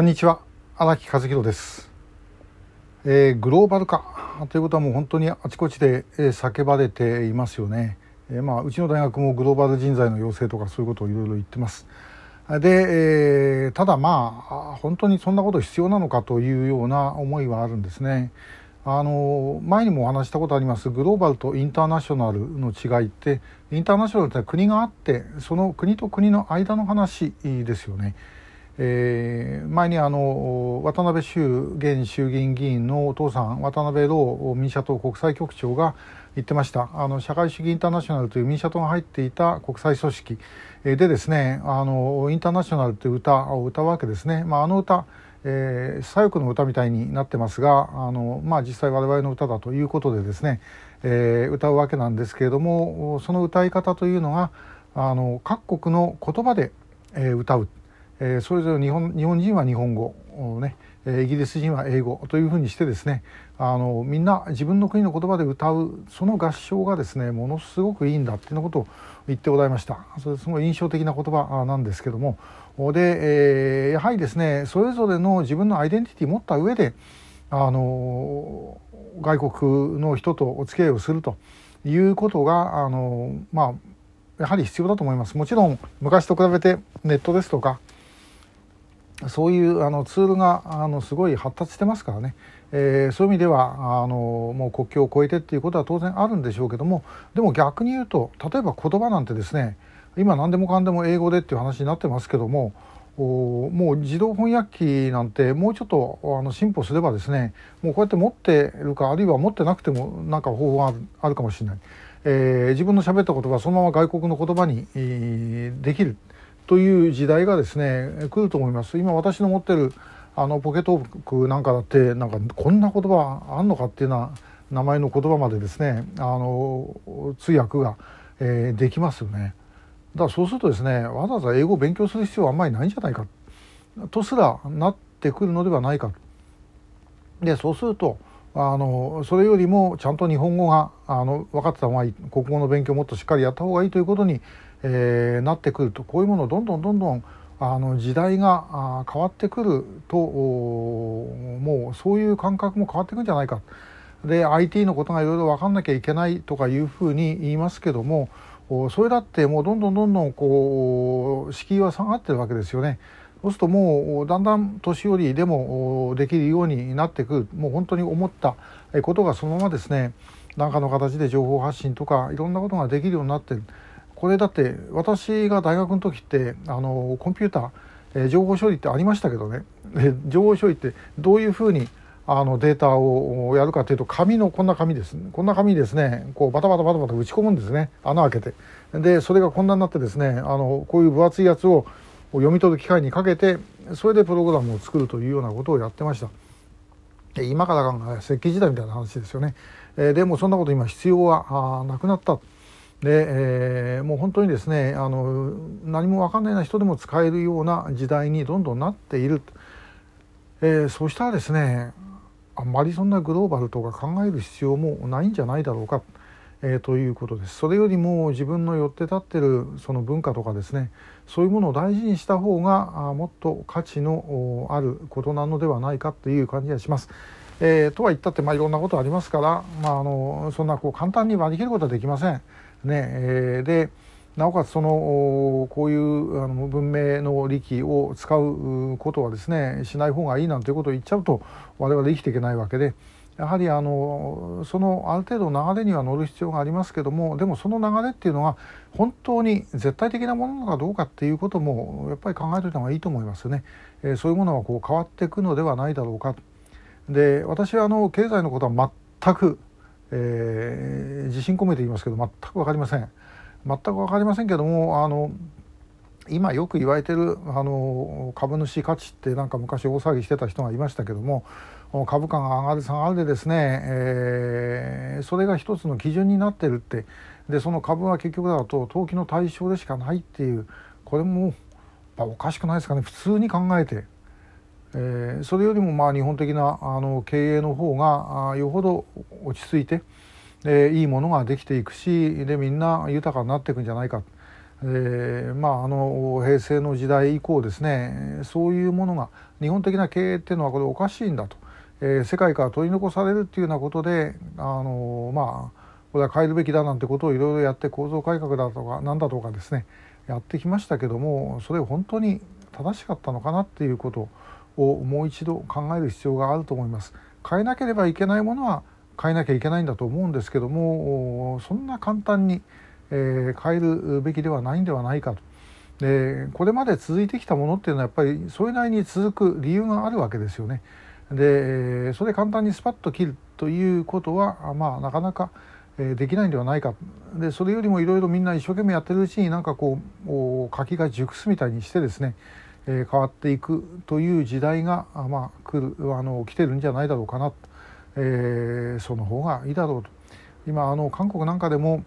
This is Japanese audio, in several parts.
こんにちは。荒木和弘です、えー、グローバル化ということはもう本当にあちこちで、え叫ばれていますよね、えー、まあ、うちの大学もグローバル人材の養成とかそういうことをいろいろ言ってます。で、えー、ただまあ本当にそんなこと必要なのかというような思いはあるんですね。あの前にもお話したことあります。グローバルとインターナショナルの違いってインターナショナルって国があってその国と国の間の話ですよね。えー、前にあの渡辺修現衆議院議員のお父さん渡辺朗民社党国際局長が言ってました。あの社会主義インターナショナルという民社党が入っていた国際組織でですねあのインターナショナルという歌を歌うわけですね、まあ、あの歌えー、左翼の歌みたいになってますがあの、まあ、実際我々の歌だということでですね、えー、歌うわけなんですけれどもその歌い方というのがあの各国の言葉で、えー、歌う、え、それぞれ日本日本人は日本語をねイギリス人は英語というふうにしてですねあのみんな自分の国の言葉で歌うその合唱がですねものすごくいいんだっていうことを言ってございましたそれすごい印象的な言葉なんですけどもで、えー、やはりですねそれぞれの自分のアイデンティティを持った上であの外国の人とお付き合いをするということがあのまあやはり必要だと思います。もちろん昔と比べてネットですとかそういうあのツールがあのすごい発達してますからね、えー、そういう意味ではあのもう国境を越えてっていうことは当然あるんでしょうけどもでも逆に言うと例えば言葉なんてですね今何でもかんでも英語でっていう話になってますけどももう自動翻訳機なんてもうちょっとあの進歩すればですねもうこうやって持ってるかあるいは持ってなくても何か方法があるかもしれない、えー、自分の喋った言葉そのまま外国の言葉に、えー、できる。という時代がですね来ると思います今私の持ってるあのポケトークなんかだってなんかこんな言葉あんのかっていうような名前の言葉までですねあの通訳が、えー、できますよね。だからそうするとですねわざわざ英語を勉強する必要はあんまりないんじゃないかとすらなってくるのではないかでそうするとあのそれよりもちゃんと日本語があの分かってた方がいい国語の勉強もっとしっかりやった方がいいということにえー、なってくるとこういうものをどんどんどんどんあの時代が変わってくるともうそういう感覚も変わってくんじゃないかで IT のことがいろいろ分かんなきゃいけないとかいうふうに言いますけどもそれだってもうどんどんどんどんこう敷居は下がってるわけですよね。そうするともうだんだん年寄りでもできるようになってくるもう本当に思ったことがそのままですね。何かの形で情報発信とかいろんなことができるようになってる。これだって私が大学の時ってあのコンピューター、え、情報処理ってありましたけどね。情報処理ってどういうふうにあのデータをやるかというと紙のこんな紙です。こんな紙ですね。こうバタバタバタバタ打ち込むんですね。穴開けて。でそれがこんなになってですねあのこういう分厚いやつを読み取る機械にかけてそれでプログラムを作るというようなことをやってました。今から考え石器時代みたいな話ですよね、え、でもそんなこと今必要はなくなった。で、えー、もう本当にですねあの何も分かんないな人でも使えるような時代にどんどんなっている、えー、そうしたらですねあんまりそんなグローバルとか考える必要もないんじゃないだろうか、えー、ということです。それよりも自分の寄って立ってるその文化とかですねそういうものを大事にした方がもっと価値のあることなのではないかという感じがします。えー、とは言ったって、まあ、いろんなことありますから、まあ、あのそんなこう簡単に割り切ることはできません。ねえー、でなおかつそのこういうあの文明の利器を使うことはですねしない方がいいなんていうことを言っちゃうと我々生きていけないわけでやはりあのそのある程度流れには乗る必要がありますけどもでもその流れっていうのが本当に絶対的なものなのかどうかっていうこともやっぱり考えておいた方がいいと思いますよね。えー、そういうものはこう変わっていくのではないだろうか。で私はあの経済のことは全くえー、自信込めて言いますけど全く分かりません全く分かりませんけどもあの今よく言われてるあの株主価値ってなんか昔大騒ぎしてた人がいましたけども株価が上がる下がるでですね、えー、それが一つの基準になってるって。でその株は結局だと投機の対象でしかないっていうこれもおかしくないですかね。普通に考えて。えー、それよりもまあ日本的なあの経営の方がよほど落ち着いて、えー、いいものができていくしでみんな豊かになっていくんじゃないか。えー、まああの平成の時代以降ですねそういうものが日本的な経営っていうのはこれおかしいんだと、えー、世界から取り残されるっていうようなことであのまあこれは変えるべきだなんてことをいろいろやって構造改革だとか何だとかですねやってきましたけどもそれ本当に正しかったのかなっていうことをもう一度考える必要があると思います。変えなければいけないものは変えなきゃいけないんだと思うんですけどもそんな簡単に、えー、変えるべきではないんではないかと。でこれまで続いてきたものっていうのはやっぱりそれなりに続く理由があるわけですよね。でそれ簡単にスパッと切るということはまあなかなかできないんではないかでそれよりもいろいろみんな一生懸命やってるうちになんかこう柿が熟すみたいにしてですね、え、変わっていくという時代がまあ来るあの来てるんじゃないだろうかな、えー、その方がいいだろうと今あの韓国なんかでも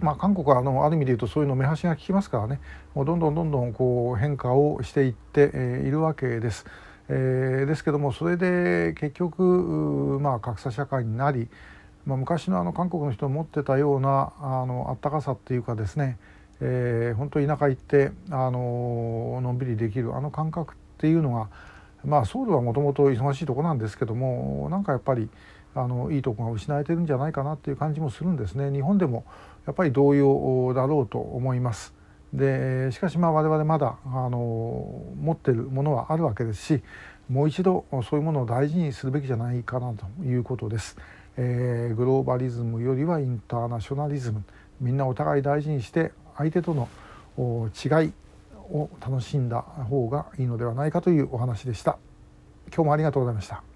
まあ、韓国はあのある意味で言うとそういうの目端が利きますからねもうどんどんどんどんこう変化をしていって、いるわけです。えー、ですけどもそれで結局、まあ、格差社会になりまあ、昔のあの韓国の人の持ってたようなあのあったかさっていうかですね、えー、本当田舎行ってあののんびりできるあの感覚っていうのが、まあ、ソウルはもともと忙しいとこなんですけどもなんかやっぱりあのいいとこが失われてるんじゃないかなっていう感じもするんですね日本でもやっぱり同様だろうと思います。でしかしまあ我々まだあの持ってるものはあるわけですしもう一度そういうものを大事にするべきじゃないかなということです。えー、グローバリズムよりはインターナショナリズムみんなお互い大事にして相手との違いを楽しんだ方がいいのではないかというお話でした。今日もありがとうございました。